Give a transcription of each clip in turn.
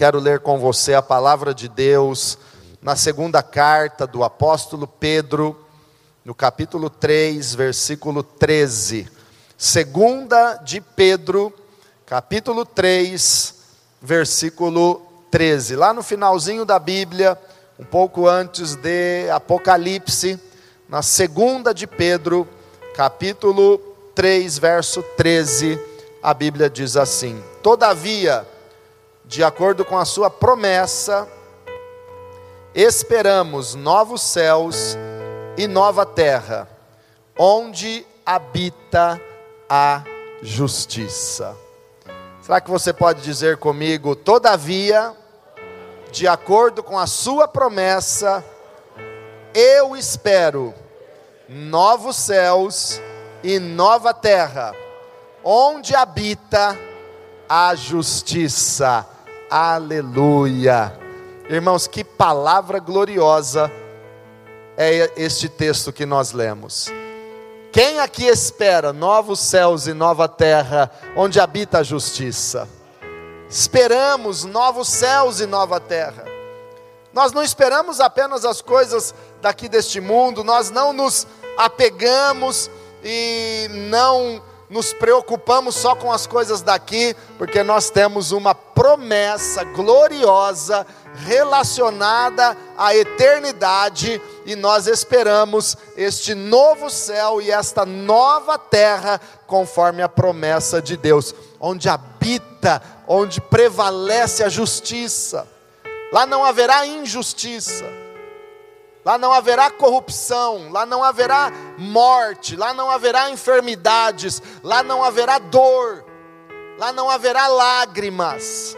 quero ler com você a palavra de Deus na segunda carta do apóstolo Pedro, no capítulo 3, versículo 13. Segunda de Pedro, capítulo 3, versículo 13. Lá no finalzinho da Bíblia, um pouco antes de Apocalipse, na segunda de Pedro, capítulo 3, verso 13, a Bíblia diz assim: Todavia, de acordo com a sua promessa, esperamos novos céus e nova terra, onde habita a justiça. Será que você pode dizer comigo, todavia, de acordo com a sua promessa, eu espero novos céus e nova terra, onde habita a justiça. Aleluia. Irmãos, que palavra gloriosa é este texto que nós lemos. Quem aqui espera novos céus e nova terra, onde habita a justiça? Esperamos novos céus e nova terra. Nós não esperamos apenas as coisas daqui deste mundo, nós não nos apegamos e não nos preocupamos só com as coisas daqui, porque nós temos uma promessa gloriosa relacionada à eternidade e nós esperamos este novo céu e esta nova terra, conforme a promessa de Deus, onde habita, onde prevalece a justiça. Lá não haverá injustiça Lá não haverá corrupção, lá não haverá morte, lá não haverá enfermidades, lá não haverá dor, lá não haverá lágrimas.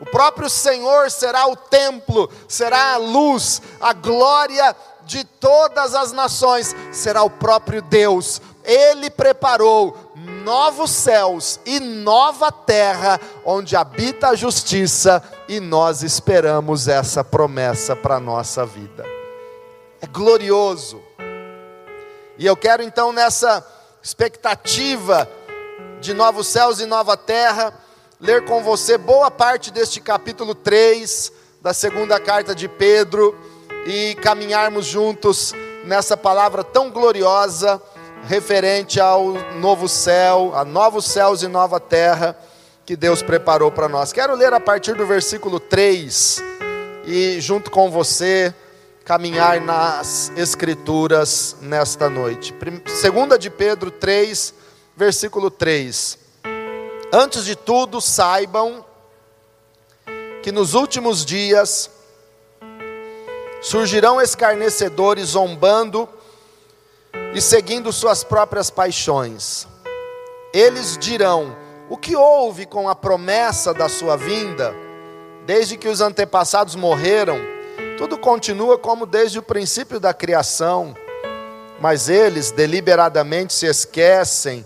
O próprio Senhor será o templo, será a luz, a glória de todas as nações, será o próprio Deus. Ele preparou novos céus e nova terra, onde habita a justiça, e nós esperamos essa promessa para a nossa vida glorioso. E eu quero então, nessa expectativa de novos céus e nova terra, ler com você boa parte deste capítulo 3 da segunda carta de Pedro e caminharmos juntos nessa palavra tão gloriosa referente ao novo céu, a novos céus e nova terra que Deus preparou para nós. Quero ler a partir do versículo 3 e junto com você caminhar nas Escrituras nesta noite. Segunda de Pedro 3, versículo 3. Antes de tudo, saibam que nos últimos dias surgirão escarnecedores zombando e seguindo suas próprias paixões. Eles dirão: O que houve com a promessa da sua vinda, desde que os antepassados morreram? Tudo continua como desde o princípio da criação, mas eles deliberadamente se esquecem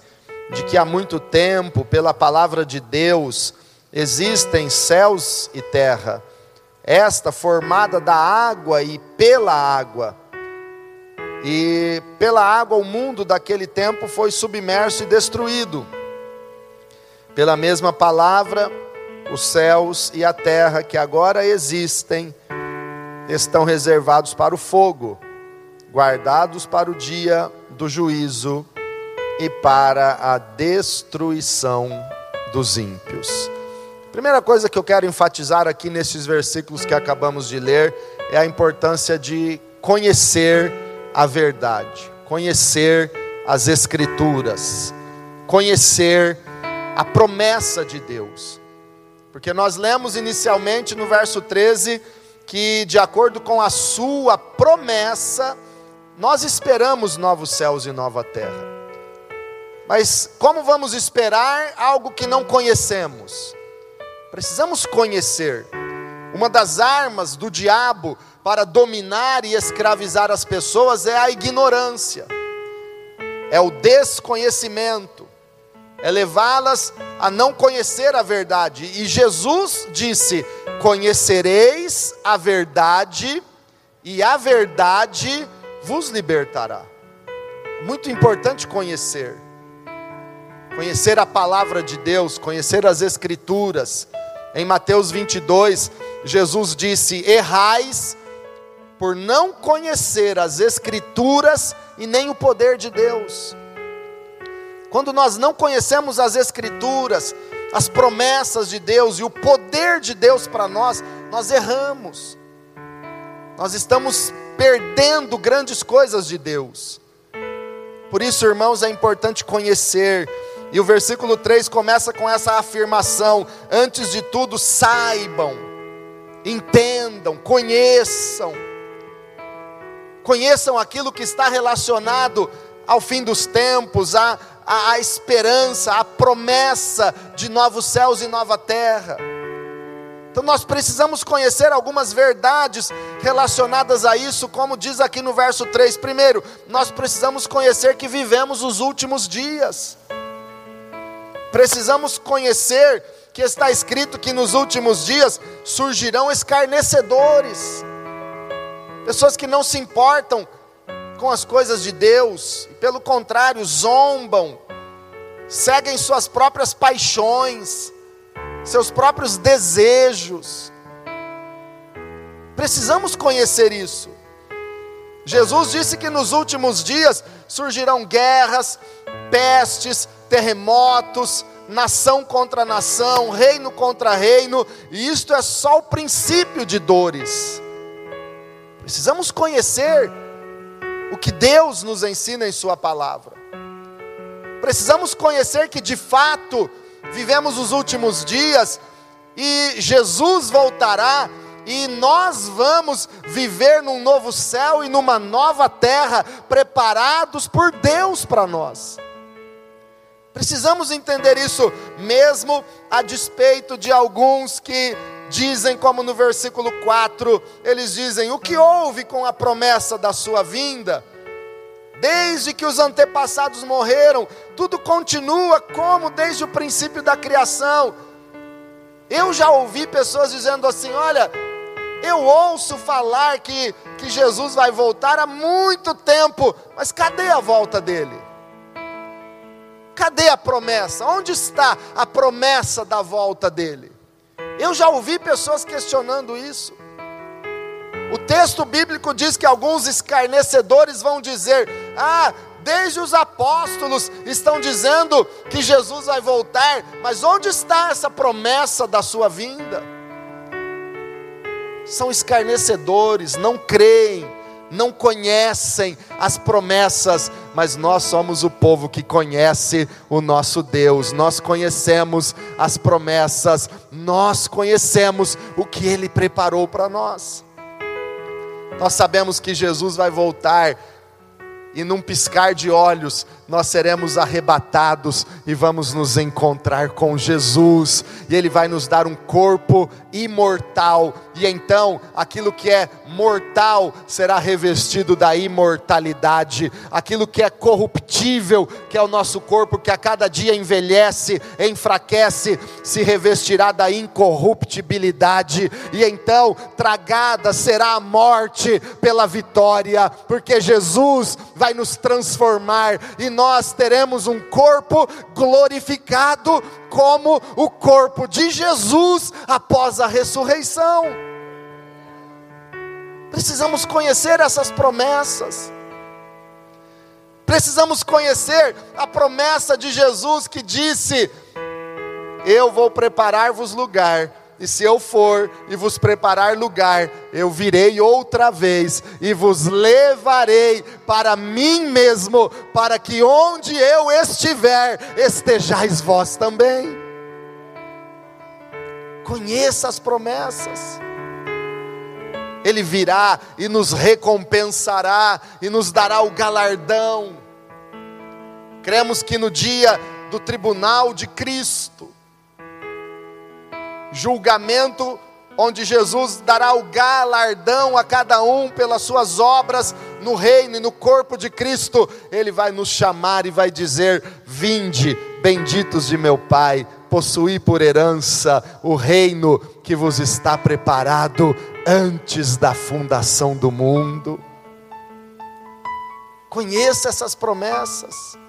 de que há muito tempo, pela palavra de Deus, existem céus e terra, esta formada da água e pela água. E pela água o mundo daquele tempo foi submerso e destruído. Pela mesma palavra, os céus e a terra que agora existem estão reservados para o fogo, guardados para o dia do juízo e para a destruição dos ímpios. Primeira coisa que eu quero enfatizar aqui nesses versículos que acabamos de ler é a importância de conhecer a verdade, conhecer as Escrituras, conhecer a promessa de Deus. Porque nós lemos inicialmente no verso 13 que, de acordo com a Sua promessa, nós esperamos novos céus e nova terra. Mas como vamos esperar algo que não conhecemos? Precisamos conhecer. Uma das armas do diabo para dominar e escravizar as pessoas é a ignorância, é o desconhecimento, é levá-las a não conhecer a verdade. E Jesus disse: Conhecereis a verdade, e a verdade vos libertará. Muito importante conhecer. Conhecer a palavra de Deus, conhecer as Escrituras, Em Mateus 22, Jesus disse: Errais por não conhecer as Escrituras e nem o poder de Deus. Quando nós não conhecemos as Escrituras, as promessas de Deus e o poder de Deus para nós, nós erramos. Nós estamos perdendo grandes coisas de Deus. Por isso, irmãos, é importante conhecer. E o versículo 3 começa com essa afirmação: antes de tudo, saibam, entendam, conheçam conheçam aquilo que está relacionado ao fim dos tempos, a, a, a esperança, a promessa de novos céus e nova terra. Então nós precisamos conhecer algumas verdades relacionadas a isso, como diz aqui no verso 3. Primeiro, nós precisamos conhecer que vivemos os últimos dias. Precisamos conhecer que está escrito que nos últimos dias surgirão escarnecedores pessoas que não se importam com as coisas de Deus, e pelo contrário, zombam, seguem suas próprias paixões, seus próprios desejos. Precisamos conhecer isso. Jesus disse que nos últimos dias surgirão guerras, pestes, terremotos, nação contra nação, reino contra reino, e isto é só o princípio de dores. Precisamos conhecer o que Deus nos ensina em Sua palavra. Precisamos conhecer que de fato vivemos os últimos dias e Jesus voltará e nós vamos viver num novo céu e numa nova terra preparados por Deus para nós. Precisamos entender isso, mesmo a despeito de alguns que dizem, como no versículo 4, eles dizem: O que houve com a promessa da sua vinda? Desde que os antepassados morreram, tudo continua como desde o princípio da criação. Eu já ouvi pessoas dizendo assim: Olha, eu ouço falar que, que Jesus vai voltar há muito tempo, mas cadê a volta dele? Cadê a promessa? Onde está a promessa da volta dele? Eu já ouvi pessoas questionando isso. O texto bíblico diz que alguns escarnecedores vão dizer: Ah, desde os apóstolos estão dizendo que Jesus vai voltar, mas onde está essa promessa da sua vinda? São escarnecedores, não creem não conhecem as promessas, mas nós somos o povo que conhece o nosso Deus, nós conhecemos as promessas, nós conhecemos o que Ele preparou para nós. Nós sabemos que Jesus vai voltar e num piscar de olhos nós seremos arrebatados e vamos nos encontrar com Jesus, e Ele vai nos dar um corpo imortal, e então aquilo que é mortal será revestido da imortalidade, aquilo que é corruptível, que é o nosso corpo, que a cada dia envelhece, enfraquece, se revestirá da incorruptibilidade, e então tragada será a morte pela vitória, porque Jesus vai nos transformar e nós teremos um corpo glorificado como o corpo de Jesus após a ressurreição. Precisamos conhecer essas promessas. Precisamos conhecer a promessa de Jesus que disse: Eu vou preparar-vos lugar e se eu for e vos preparar lugar, eu virei outra vez e vos levarei para mim mesmo, para que onde eu estiver, estejais vós também. Conheça as promessas. Ele virá e nos recompensará e nos dará o galardão. Cremos que no dia do tribunal de Cristo, julgamento onde Jesus dará o galardão a cada um pelas suas obras no reino e no corpo de Cristo, Ele vai nos chamar e vai dizer: Vinde, benditos de meu Pai, possuí por herança o reino que vos está preparado antes da fundação do mundo. Conheça essas promessas.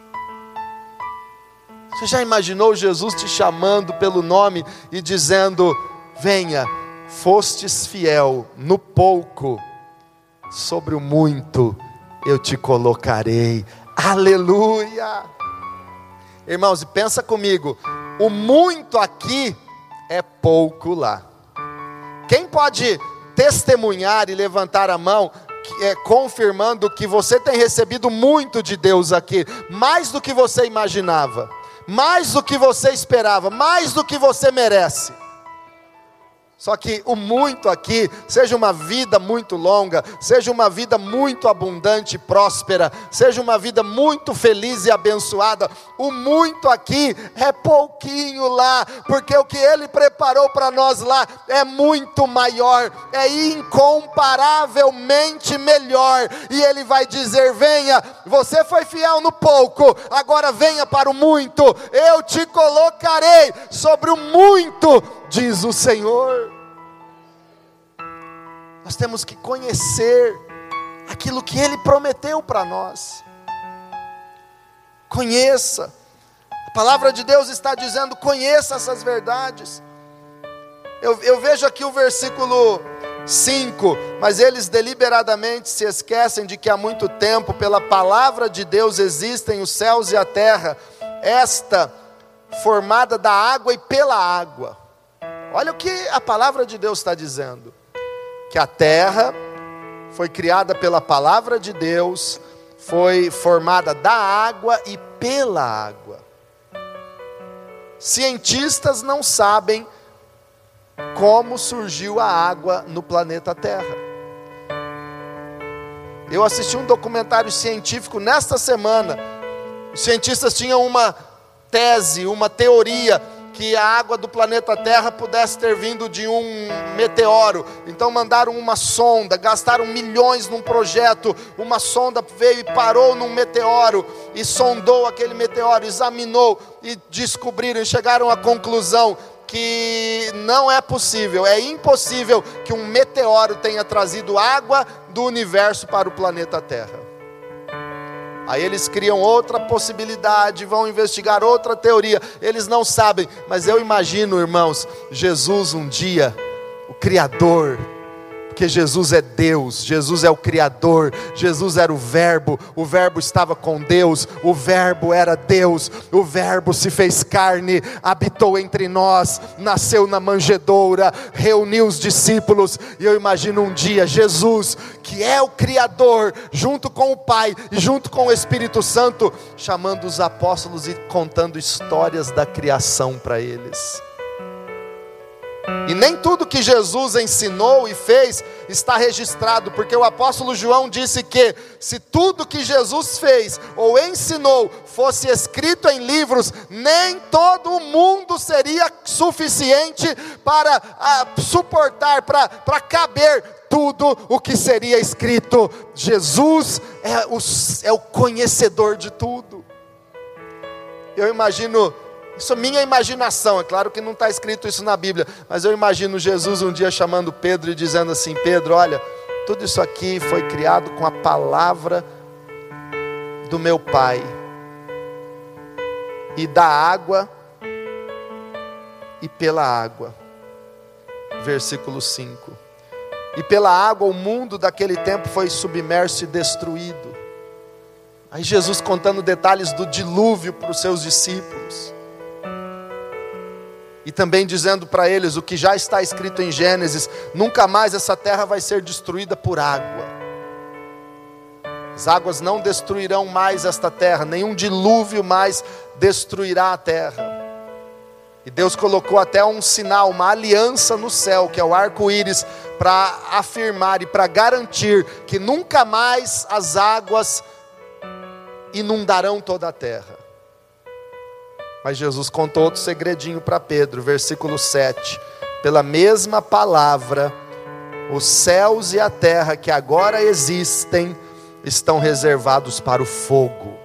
Você já imaginou Jesus te chamando pelo nome e dizendo: venha, fostes fiel no pouco, sobre o muito eu te colocarei. Aleluia! Irmãos, e pensa comigo, o muito aqui é pouco lá. Quem pode testemunhar e levantar a mão, é, confirmando que você tem recebido muito de Deus aqui, mais do que você imaginava, mais do que você esperava, mais do que você merece. Só que o muito aqui, seja uma vida muito longa, seja uma vida muito abundante e próspera, seja uma vida muito feliz e abençoada, o muito aqui é pouquinho lá, porque o que Ele preparou para nós lá é muito maior, é incomparavelmente melhor, e Ele vai dizer: venha, você foi fiel no pouco, agora venha para o muito, eu te colocarei sobre o muito, diz o Senhor. Nós temos que conhecer aquilo que Ele prometeu para nós. Conheça. A palavra de Deus está dizendo: conheça essas verdades. Eu, eu vejo aqui o versículo 5: Mas eles deliberadamente se esquecem de que há muito tempo, pela palavra de Deus, existem os céus e a terra, esta formada da água e pela água. Olha o que a palavra de Deus está dizendo que a terra foi criada pela palavra de Deus, foi formada da água e pela água. Cientistas não sabem como surgiu a água no planeta Terra. Eu assisti um documentário científico nesta semana. Os cientistas tinham uma tese, uma teoria que a água do planeta Terra pudesse ter vindo de um meteoro. Então mandaram uma sonda, gastaram milhões num projeto. Uma sonda veio e parou num meteoro e sondou aquele meteoro, examinou e descobriram e chegaram à conclusão que não é possível, é impossível que um meteoro tenha trazido água do universo para o planeta Terra. Aí eles criam outra possibilidade, vão investigar outra teoria. Eles não sabem, mas eu imagino, irmãos, Jesus um dia, o Criador, porque Jesus é Deus, Jesus é o Criador, Jesus era o Verbo, o Verbo estava com Deus, o Verbo era Deus, o Verbo se fez carne, habitou entre nós, nasceu na manjedoura, reuniu os discípulos, e eu imagino um dia Jesus, que é o Criador, junto com o Pai e junto com o Espírito Santo, chamando os apóstolos e contando histórias da criação para eles. E nem tudo que Jesus ensinou e fez está registrado, porque o apóstolo João disse que se tudo que Jesus fez ou ensinou fosse escrito em livros, nem todo o mundo seria suficiente para a, suportar, para, para caber tudo o que seria escrito. Jesus é o, é o conhecedor de tudo. Eu imagino isso é minha imaginação, é claro que não está escrito isso na Bíblia, mas eu imagino Jesus um dia chamando Pedro e dizendo assim: Pedro, olha, tudo isso aqui foi criado com a palavra do meu Pai, e da água e pela água. Versículo 5. E pela água o mundo daquele tempo foi submerso e destruído. Aí Jesus contando detalhes do dilúvio para os seus discípulos e também dizendo para eles o que já está escrito em Gênesis: nunca mais essa terra vai ser destruída por água. As águas não destruirão mais esta terra, nenhum dilúvio mais destruirá a terra. E Deus colocou até um sinal, uma aliança no céu, que é o arco-íris, para afirmar e para garantir que nunca mais as águas inundarão toda a terra. Mas Jesus contou outro segredinho para Pedro, versículo 7. Pela mesma palavra, os céus e a terra que agora existem estão reservados para o fogo,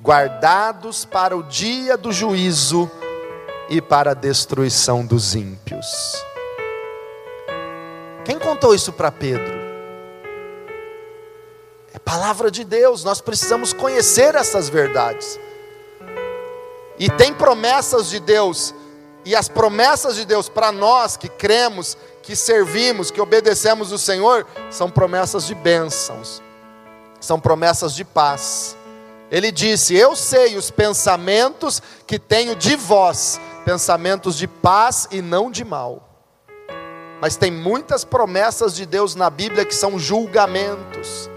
guardados para o dia do juízo e para a destruição dos ímpios. Quem contou isso para Pedro? Palavra de Deus, nós precisamos conhecer essas verdades. E tem promessas de Deus, e as promessas de Deus para nós que cremos, que servimos, que obedecemos o Senhor, são promessas de bênçãos, são promessas de paz. Ele disse: Eu sei os pensamentos que tenho de vós, pensamentos de paz e não de mal. Mas tem muitas promessas de Deus na Bíblia que são julgamentos,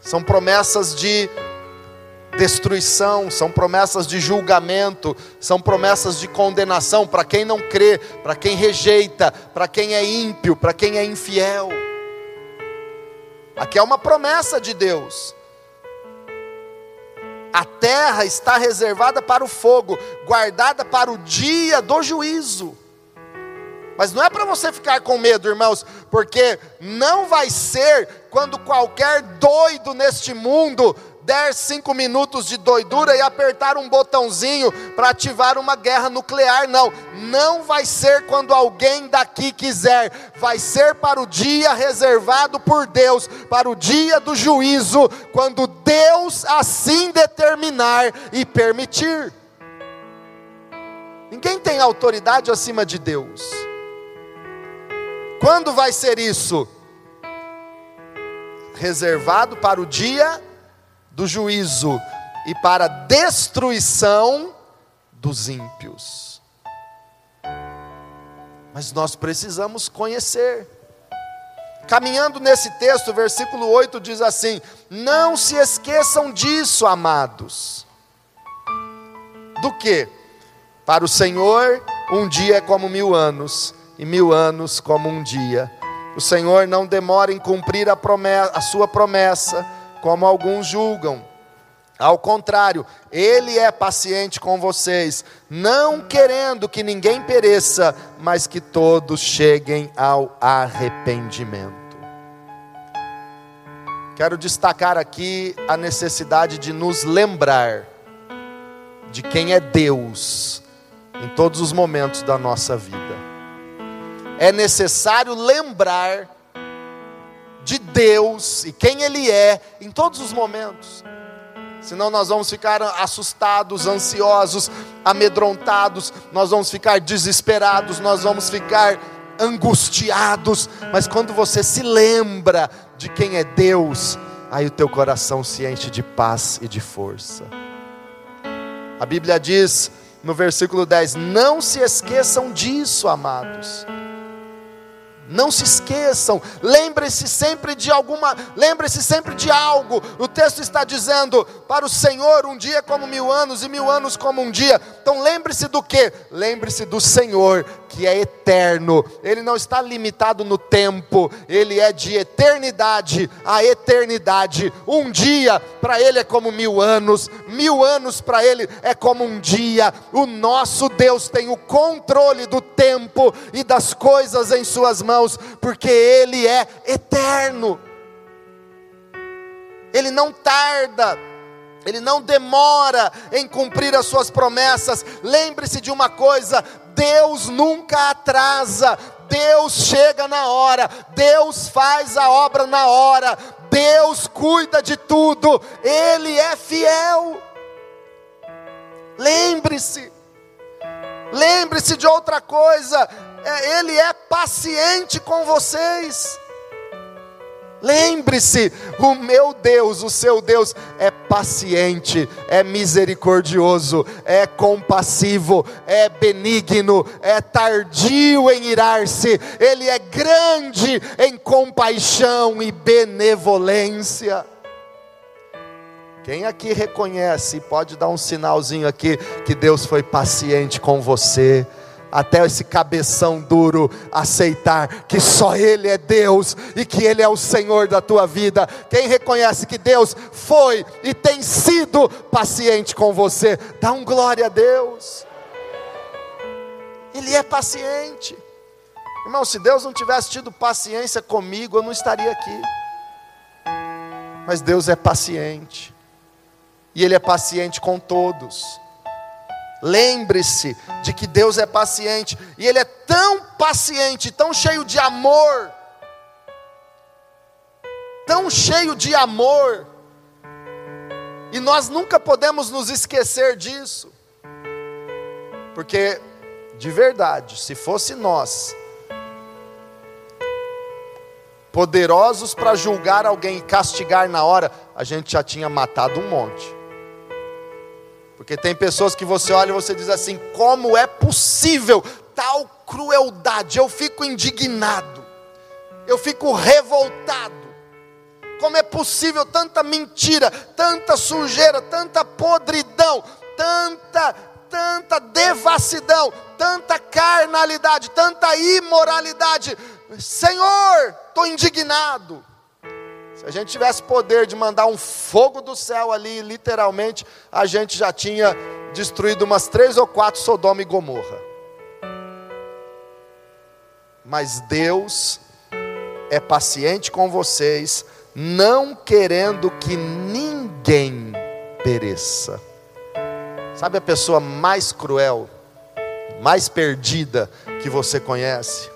são promessas de destruição, são promessas de julgamento, são promessas de condenação para quem não crê, para quem rejeita, para quem é ímpio, para quem é infiel. Aqui é uma promessa de Deus. A terra está reservada para o fogo, guardada para o dia do juízo. Mas não é para você ficar com medo, irmãos, porque não vai ser quando qualquer doido neste mundo der cinco minutos de doidura e apertar um botãozinho para ativar uma guerra nuclear, não. Não vai ser quando alguém daqui quiser, vai ser para o dia reservado por Deus, para o dia do juízo, quando Deus assim determinar e permitir. Ninguém tem autoridade acima de Deus. Quando vai ser isso? Reservado para o dia do juízo e para a destruição dos ímpios. Mas nós precisamos conhecer. Caminhando nesse texto, versículo 8 diz assim: Não se esqueçam disso, amados. Do que? Para o Senhor, um dia é como mil anos, e mil anos como um dia. O Senhor não demora em cumprir a, promessa, a sua promessa como alguns julgam. Ao contrário, Ele é paciente com vocês, não querendo que ninguém pereça, mas que todos cheguem ao arrependimento. Quero destacar aqui a necessidade de nos lembrar de quem é Deus em todos os momentos da nossa vida. É necessário lembrar de Deus e quem Ele é em todos os momentos. Senão nós vamos ficar assustados, ansiosos, amedrontados, nós vamos ficar desesperados, nós vamos ficar angustiados. Mas quando você se lembra de quem é Deus, aí o teu coração se enche de paz e de força. A Bíblia diz no versículo 10: Não se esqueçam disso, amados não se esqueçam, lembre-se sempre de alguma, lembre-se sempre de algo. O texto está dizendo: para o Senhor um dia como mil anos e mil anos como um dia. Então lembre-se do que? Lembre-se do Senhor que é eterno. Ele não está limitado no tempo. Ele é de eternidade a eternidade. Um dia para ele é como mil anos, mil anos para ele é como um dia. O nosso Deus tem o controle do tempo e das coisas em suas mãos irmãos, porque Ele é eterno, Ele não tarda, Ele não demora em cumprir as Suas promessas. Lembre-se de uma coisa: Deus nunca atrasa, Deus chega na hora, Deus faz a obra na hora, Deus cuida de tudo, Ele é fiel. Lembre-se, lembre-se de outra coisa, Ele é paciente com vocês. Lembre-se, o meu Deus, o seu Deus, é paciente, é misericordioso, é compassivo, é benigno, é tardio em irar-se, Ele é grande em compaixão e benevolência. Quem aqui reconhece, pode dar um sinalzinho aqui, que Deus foi paciente com você até esse cabeção duro aceitar que só Ele é Deus e que Ele é o Senhor da tua vida. Quem reconhece que Deus foi e tem sido paciente com você, dá um glória a Deus. Ele é paciente. Irmão, se Deus não tivesse tido paciência comigo, eu não estaria aqui. Mas Deus é paciente. E Ele é paciente com todos. Lembre-se de que Deus é paciente, e Ele é tão paciente, tão cheio de amor, tão cheio de amor, E nós nunca podemos nos esquecer disso. Porque, de verdade, se fosse nós, poderosos para julgar alguém e castigar na hora, a gente já tinha matado um monte. Porque tem pessoas que você olha e você diz assim: como é possível tal crueldade? Eu fico indignado, eu fico revoltado. Como é possível tanta mentira, tanta sujeira, tanta podridão, tanta, tanta devassidão, tanta carnalidade, tanta imoralidade? Senhor, estou indignado. Se a gente tivesse poder de mandar um fogo do céu ali, literalmente, a gente já tinha destruído umas três ou quatro Sodoma e Gomorra. Mas Deus é paciente com vocês, não querendo que ninguém pereça. Sabe a pessoa mais cruel, mais perdida que você conhece?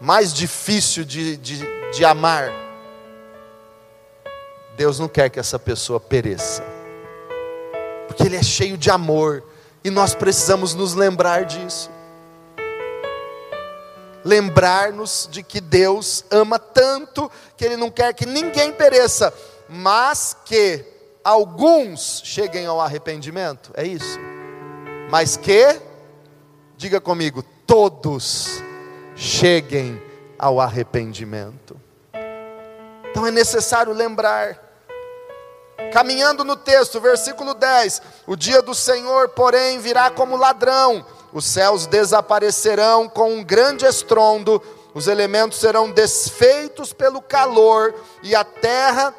Mais difícil de, de, de amar? Deus não quer que essa pessoa pereça, porque Ele é cheio de amor, e nós precisamos nos lembrar disso. Lembrar-nos de que Deus ama tanto que Ele não quer que ninguém pereça, mas que alguns cheguem ao arrependimento, é isso. Mas que, diga comigo, todos cheguem ao arrependimento. Então é necessário lembrar. Caminhando no texto, versículo 10: O dia do Senhor, porém, virá como ladrão, os céus desaparecerão com um grande estrondo, os elementos serão desfeitos pelo calor, e a terra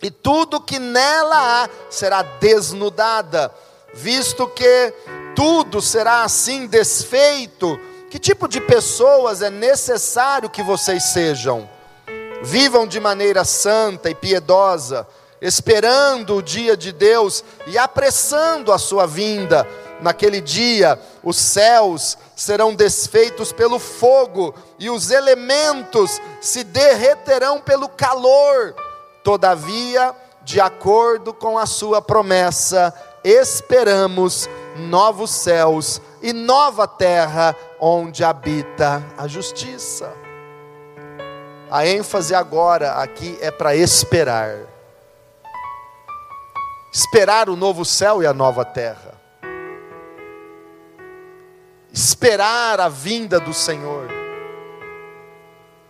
e tudo que nela há será desnudada, visto que tudo será assim desfeito. Que tipo de pessoas é necessário que vocês sejam? Vivam de maneira santa e piedosa, esperando o dia de Deus e apressando a sua vinda. Naquele dia, os céus serão desfeitos pelo fogo e os elementos se derreterão pelo calor. Todavia, de acordo com a sua promessa, esperamos novos céus e nova terra onde habita a justiça. A ênfase agora aqui é para esperar. Esperar o novo céu e a nova terra. Esperar a vinda do Senhor.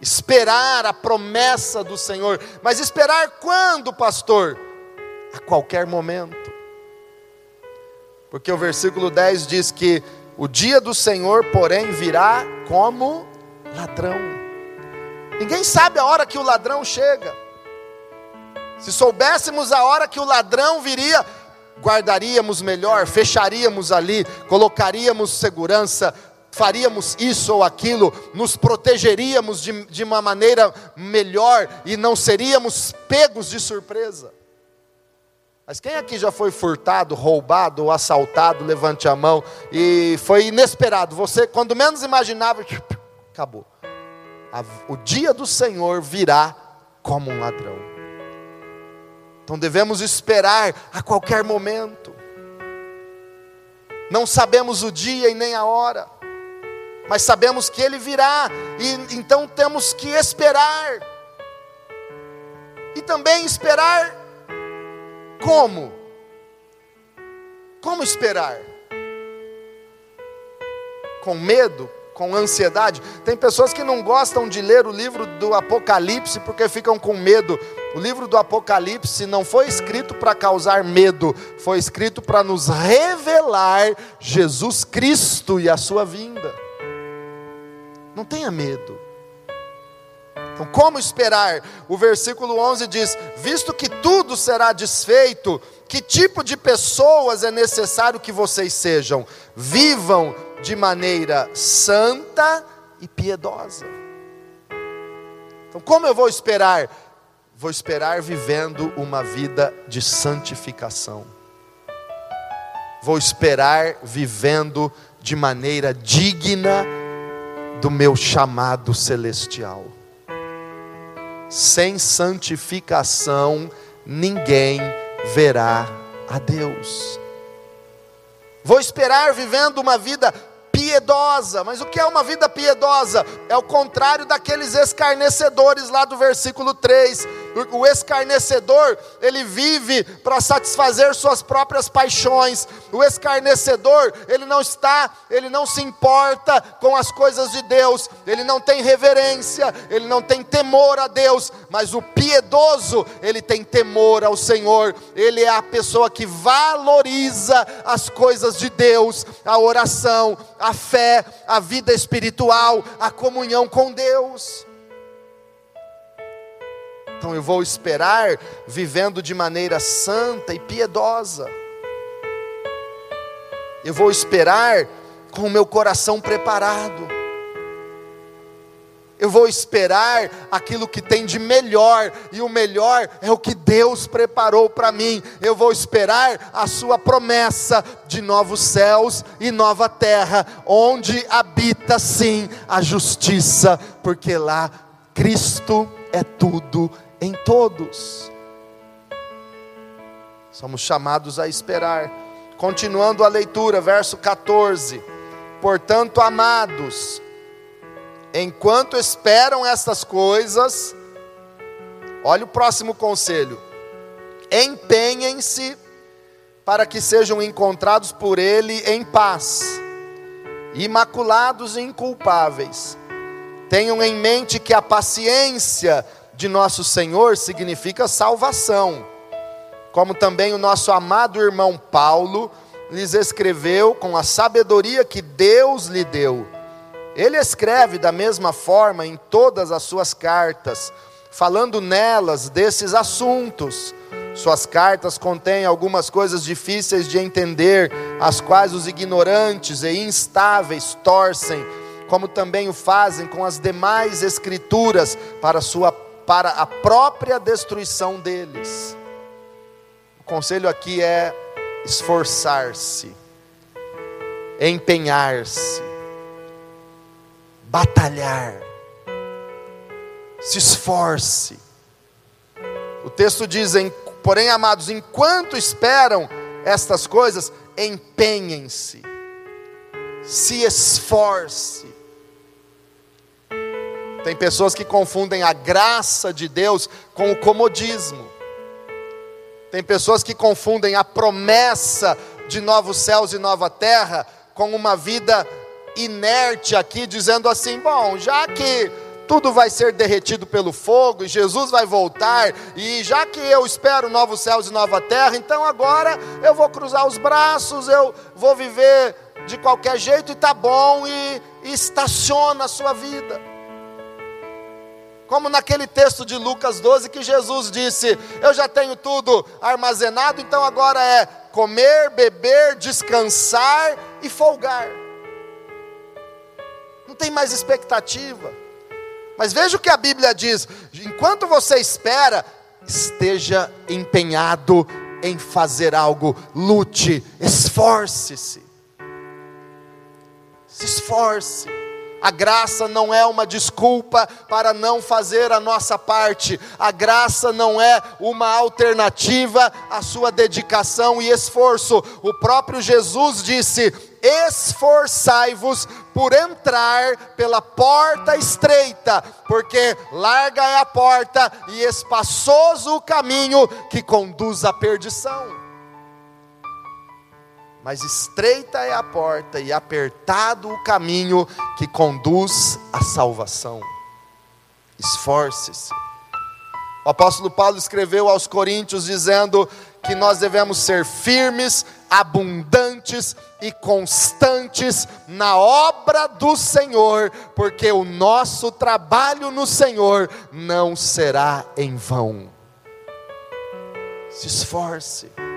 Esperar a promessa do Senhor. Mas esperar quando, pastor? A qualquer momento. Porque o versículo 10 diz que o dia do Senhor, porém, virá como ladrão. Ninguém sabe a hora que o ladrão chega. Se soubéssemos a hora que o ladrão viria, guardaríamos melhor, fecharíamos ali, colocaríamos segurança, faríamos isso ou aquilo, nos protegeríamos de, de uma maneira melhor e não seríamos pegos de surpresa. Mas quem aqui já foi furtado, roubado ou assaltado, levante a mão, e foi inesperado, você, quando menos imaginava, acabou o dia do Senhor virá como um ladrão. Então devemos esperar a qualquer momento. Não sabemos o dia e nem a hora, mas sabemos que ele virá, e então temos que esperar. E também esperar como? Como esperar? Com medo? Com ansiedade. Tem pessoas que não gostam de ler o livro do Apocalipse porque ficam com medo. O livro do Apocalipse não foi escrito para causar medo, foi escrito para nos revelar Jesus Cristo e a sua vinda. Não tenha medo. Então, como esperar? O versículo 11 diz: Visto que tudo será desfeito, que tipo de pessoas é necessário que vocês sejam? Vivam de maneira santa e piedosa. Então, como eu vou esperar? Vou esperar vivendo uma vida de santificação. Vou esperar vivendo de maneira digna do meu chamado celestial. Sem santificação, ninguém verá a Deus. Vou esperar vivendo uma vida piedosa. Mas o que é uma vida piedosa? É o contrário daqueles escarnecedores lá do versículo 3. O escarnecedor, ele vive para satisfazer suas próprias paixões. O escarnecedor, ele não está, ele não se importa com as coisas de Deus. Ele não tem reverência, ele não tem temor a Deus, mas o piedoso, ele tem temor ao Senhor. Ele é a pessoa que valoriza as coisas de Deus, a oração, a fé, a vida espiritual, a comunhão com Deus. Então eu vou esperar vivendo de maneira santa e piedosa. Eu vou esperar com o meu coração preparado. Eu vou esperar aquilo que tem de melhor, e o melhor é o que Deus preparou para mim. Eu vou esperar a Sua promessa de novos céus e nova terra, onde habita sim a justiça, porque lá Cristo é tudo em todos. Somos chamados a esperar. Continuando a leitura, verso 14. Portanto, amados, enquanto esperam estas coisas, olha o próximo conselho: empenhem-se para que sejam encontrados por Ele em paz, imaculados e inculpáveis. Tenham em mente que a paciência de nosso Senhor significa salvação. Como também o nosso amado irmão Paulo lhes escreveu com a sabedoria que Deus lhe deu. Ele escreve da mesma forma em todas as suas cartas, falando nelas desses assuntos. Suas cartas contêm algumas coisas difíceis de entender, as quais os ignorantes e instáveis torcem, como também o fazem com as demais escrituras para sua para a própria destruição deles. O conselho aqui é esforçar-se, empenhar-se, batalhar, se esforce. O texto diz: porém, amados, enquanto esperam estas coisas, empenhem-se, se esforce, tem pessoas que confundem a graça de Deus com o comodismo. Tem pessoas que confundem a promessa de novos céus e nova terra com uma vida inerte aqui, dizendo assim: bom, já que tudo vai ser derretido pelo fogo e Jesus vai voltar, e já que eu espero novos céus e nova terra, então agora eu vou cruzar os braços, eu vou viver de qualquer jeito e tá bom, e, e estaciona a sua vida. Como naquele texto de Lucas 12 que Jesus disse: Eu já tenho tudo armazenado, então agora é comer, beber, descansar e folgar. Não tem mais expectativa. Mas veja o que a Bíblia diz: enquanto você espera, esteja empenhado em fazer algo, lute, esforce-se. Se esforce. A graça não é uma desculpa para não fazer a nossa parte. A graça não é uma alternativa à sua dedicação e esforço. O próprio Jesus disse: esforçai-vos por entrar pela porta estreita, porque larga é a porta e espaçoso o caminho que conduz à perdição mas estreita é a porta e apertado o caminho que conduz à salvação. Esforce-se. O apóstolo Paulo escreveu aos Coríntios dizendo que nós devemos ser firmes, abundantes e constantes na obra do Senhor, porque o nosso trabalho no Senhor não será em vão. Se esforce.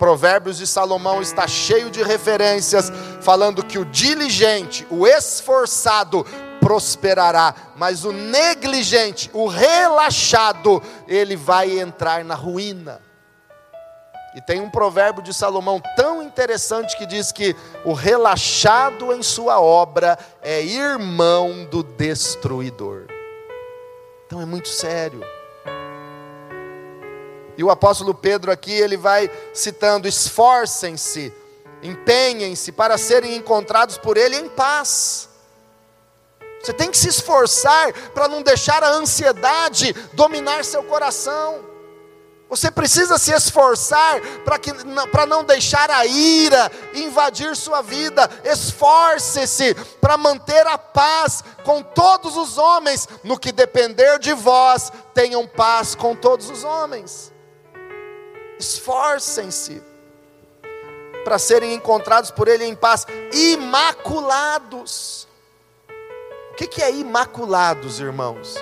Provérbios de Salomão está cheio de referências falando que o diligente, o esforçado, prosperará, mas o negligente, o relaxado, ele vai entrar na ruína. E tem um provérbio de Salomão tão interessante que diz que o relaxado em sua obra é irmão do destruidor. Então é muito sério. E o apóstolo Pedro aqui, ele vai citando: esforcem-se, empenhem-se para serem encontrados por ele em paz. Você tem que se esforçar para não deixar a ansiedade dominar seu coração. Você precisa se esforçar para não deixar a ira invadir sua vida. Esforce-se para manter a paz com todos os homens. No que depender de vós, tenham paz com todos os homens. Esforcem-se para serem encontrados por Ele em paz, imaculados. O que é imaculados, irmãos?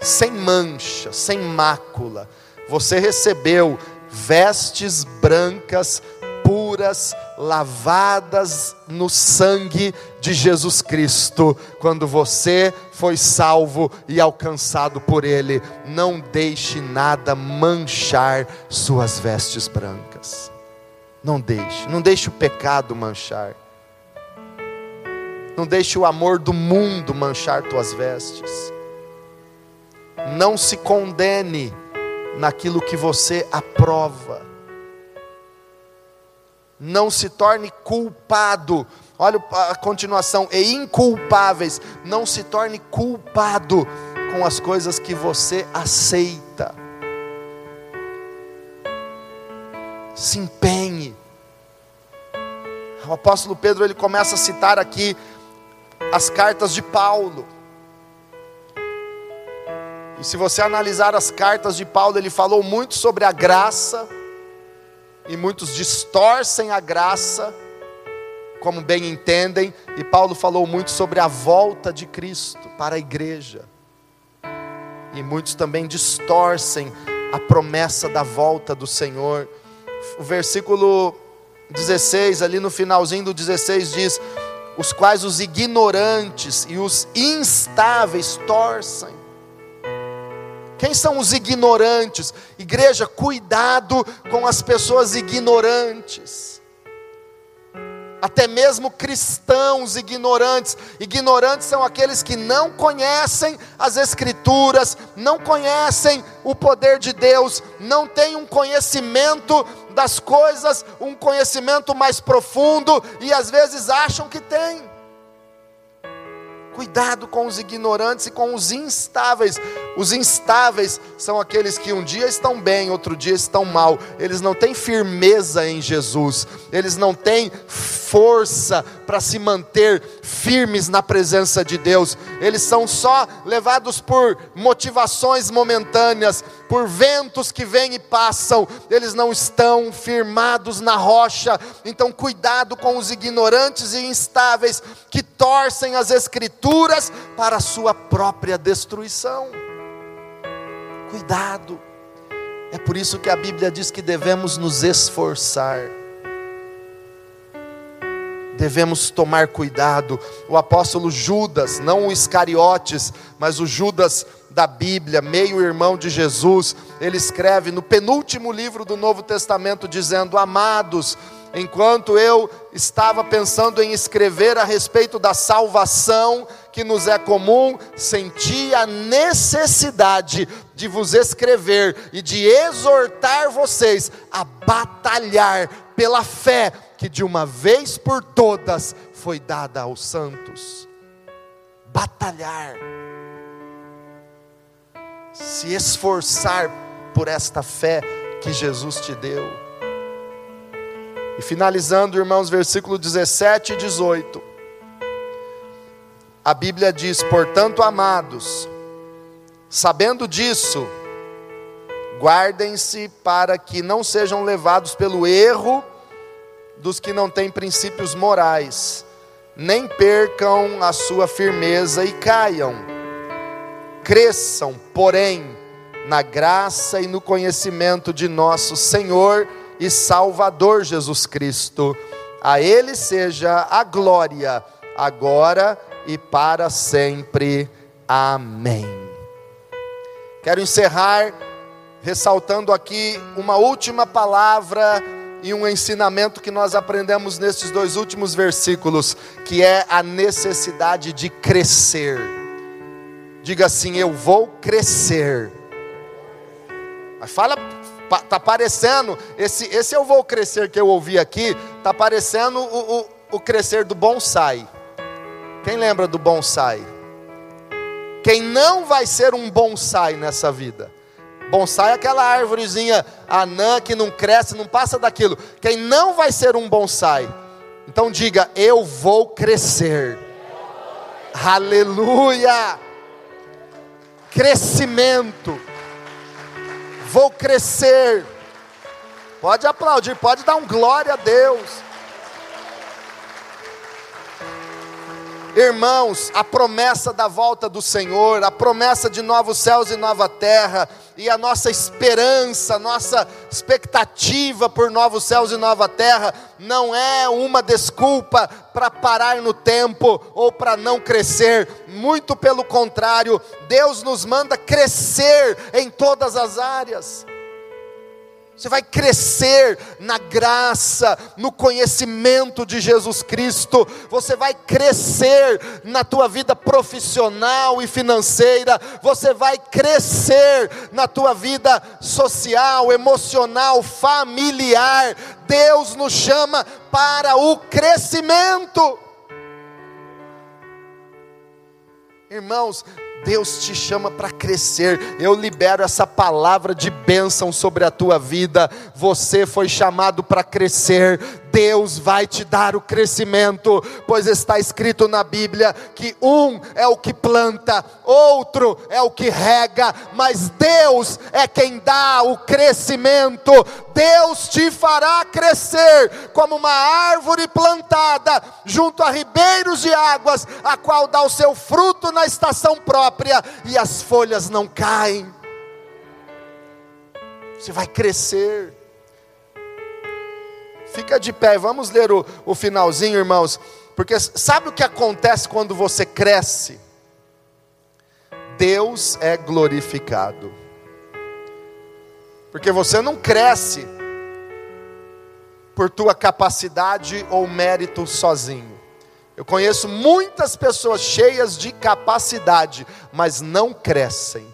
Sem mancha, sem mácula você recebeu vestes brancas, puras, lavadas no sangue de Jesus Cristo, quando você foi salvo e alcançado por Ele. Não deixe nada manchar suas vestes brancas. Não deixe, não deixe o pecado manchar. Não deixe o amor do mundo manchar tuas vestes. Não se condene naquilo que você aprova. Não se torne culpado. Olha a continuação, e inculpáveis. Não se torne culpado com as coisas que você aceita. Se empenhe. O apóstolo Pedro ele começa a citar aqui as cartas de Paulo. E se você analisar as cartas de Paulo, ele falou muito sobre a graça, e muitos distorcem a graça, como bem entendem, e Paulo falou muito sobre a volta de Cristo para a igreja. E muitos também distorcem a promessa da volta do Senhor. O versículo 16, ali no finalzinho do 16 diz: os quais os ignorantes e os instáveis torcem. Quem são os ignorantes? Igreja, cuidado com as pessoas ignorantes. Até mesmo cristãos ignorantes. Ignorantes são aqueles que não conhecem as Escrituras, não conhecem o poder de Deus, não têm um conhecimento das coisas, um conhecimento mais profundo e às vezes acham que têm. Cuidado com os ignorantes e com os instáveis. Os instáveis são aqueles que um dia estão bem, outro dia estão mal. Eles não têm firmeza em Jesus. Eles não têm força para se manter firmes na presença de Deus. Eles são só levados por motivações momentâneas, por ventos que vêm e passam. Eles não estão firmados na rocha. Então, cuidado com os ignorantes e instáveis que torcem as escrituras para a sua própria destruição. Cuidado. É por isso que a Bíblia diz que devemos nos esforçar devemos tomar cuidado. O apóstolo Judas, não o Iscariotes, mas o Judas da Bíblia, meio irmão de Jesus, ele escreve no penúltimo livro do Novo Testamento, dizendo: Amados, enquanto eu estava pensando em escrever a respeito da salvação que nos é comum, senti a necessidade de vos escrever e de exortar vocês a batalhar pela fé que de uma vez por todas foi dada aos santos. Batalhar, se esforçar por esta fé que Jesus te deu. E finalizando, irmãos, versículo 17 e 18. A Bíblia diz: Portanto, amados, sabendo disso, guardem-se para que não sejam levados pelo erro dos que não têm princípios morais, nem percam a sua firmeza e caiam. Cresçam, porém, na graça e no conhecimento de nosso Senhor e Salvador Jesus Cristo. A Ele seja a glória, agora e para sempre. Amém. Quero encerrar ressaltando aqui uma última palavra e um ensinamento que nós aprendemos nesses dois últimos versículos, que é a necessidade de crescer. Diga assim: Eu vou crescer. Mas fala Tá parecendo, esse, esse eu vou crescer que eu ouvi aqui, tá parecendo o, o, o crescer do bonsai. Quem lembra do bonsai? Quem não vai ser um bonsai nessa vida? Bonsai é aquela árvorezinha anã que não cresce, não passa daquilo. Quem não vai ser um bonsai? Então diga: Eu vou crescer. Aleluia! Crescimento. Vou crescer. Pode aplaudir, pode dar um glória a Deus. Irmãos, a promessa da volta do Senhor, a promessa de novos céus e nova terra, e a nossa esperança, nossa expectativa por novos céus e nova terra, não é uma desculpa para parar no tempo ou para não crescer, muito pelo contrário, Deus nos manda crescer em todas as áreas. Você vai crescer na graça, no conhecimento de Jesus Cristo. Você vai crescer na tua vida profissional e financeira. Você vai crescer na tua vida social, emocional, familiar. Deus nos chama para o crescimento. Irmãos, Deus te chama para crescer. Eu libero essa palavra de bênção sobre a tua vida. Você foi chamado para crescer. Deus vai te dar o crescimento, pois está escrito na Bíblia que um é o que planta, outro é o que rega, mas Deus é quem dá o crescimento. Deus te fará crescer como uma árvore plantada junto a ribeiros de águas, a qual dá o seu fruto na estação própria e as folhas não caem. Você vai crescer. Fica de pé, vamos ler o, o finalzinho, irmãos. Porque sabe o que acontece quando você cresce? Deus é glorificado. Porque você não cresce por tua capacidade ou mérito sozinho. Eu conheço muitas pessoas cheias de capacidade, mas não crescem.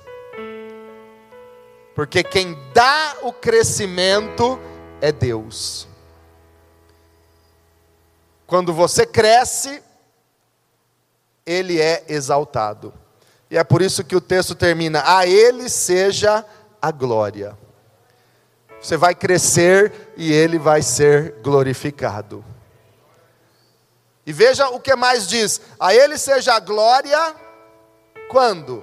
Porque quem dá o crescimento é Deus. Quando você cresce, ele é exaltado. E é por isso que o texto termina: A ele seja a glória. Você vai crescer e ele vai ser glorificado. E veja o que mais diz: A ele seja a glória quando?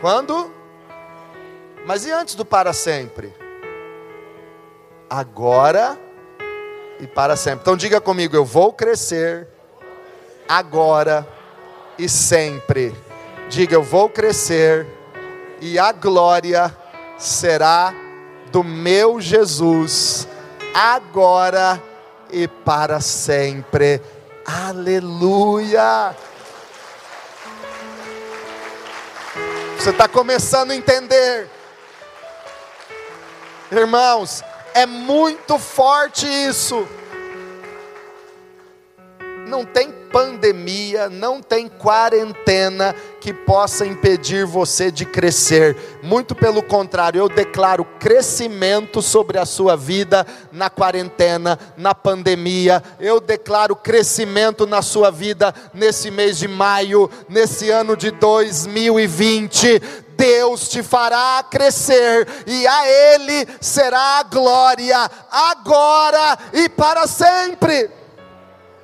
Quando? Mas e antes do para sempre? Agora e para sempre. Então diga comigo: eu vou crescer agora e sempre. Diga: eu vou crescer e a glória será do meu Jesus, agora e para sempre. Aleluia! Você está começando a entender, irmãos, é muito forte isso. Não tem pandemia, não tem quarentena que possa impedir você de crescer. Muito pelo contrário, eu declaro crescimento sobre a sua vida na quarentena, na pandemia. Eu declaro crescimento na sua vida nesse mês de maio, nesse ano de 2020. Deus te fará crescer e a Ele será a glória, agora e para sempre.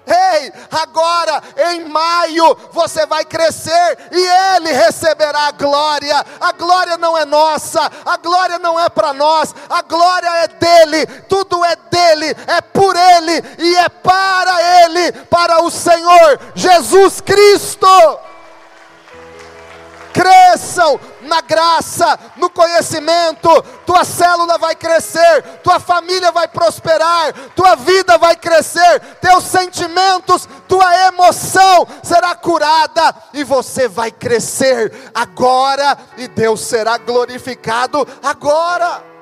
Ei, agora em maio você vai crescer e Ele receberá a glória. A glória não é nossa, a glória não é para nós, a glória é dele, tudo é dele, é por Ele e é para Ele, para o Senhor Jesus Cristo cresçam na graça, no conhecimento, tua célula vai crescer, tua família vai prosperar, tua vida vai crescer, teus sentimentos, tua emoção será curada e você vai crescer agora e Deus será glorificado agora.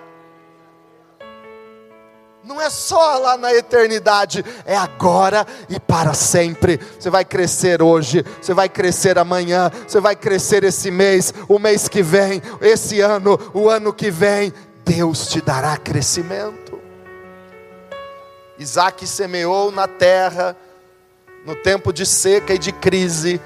Não é só lá na eternidade, é agora e para sempre. Você vai crescer hoje, você vai crescer amanhã, você vai crescer esse mês, o mês que vem, esse ano, o ano que vem. Deus te dará crescimento. Isaac semeou na terra, no tempo de seca e de crise,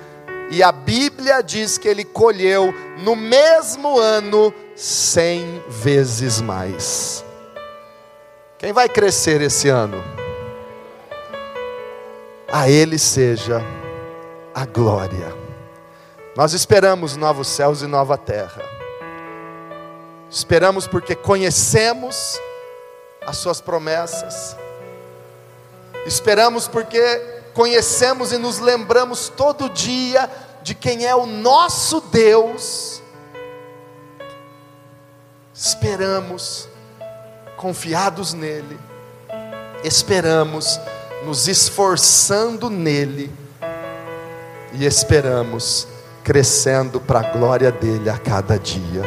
e a Bíblia diz que ele colheu no mesmo ano cem vezes mais. Quem vai crescer esse ano? A Ele seja a glória. Nós esperamos novos céus e nova terra. Esperamos porque conhecemos as Suas promessas. Esperamos porque conhecemos e nos lembramos todo dia de quem é o nosso Deus. Esperamos confiados nele, esperamos, nos esforçando nele, e esperamos, crescendo para a glória dele a cada dia.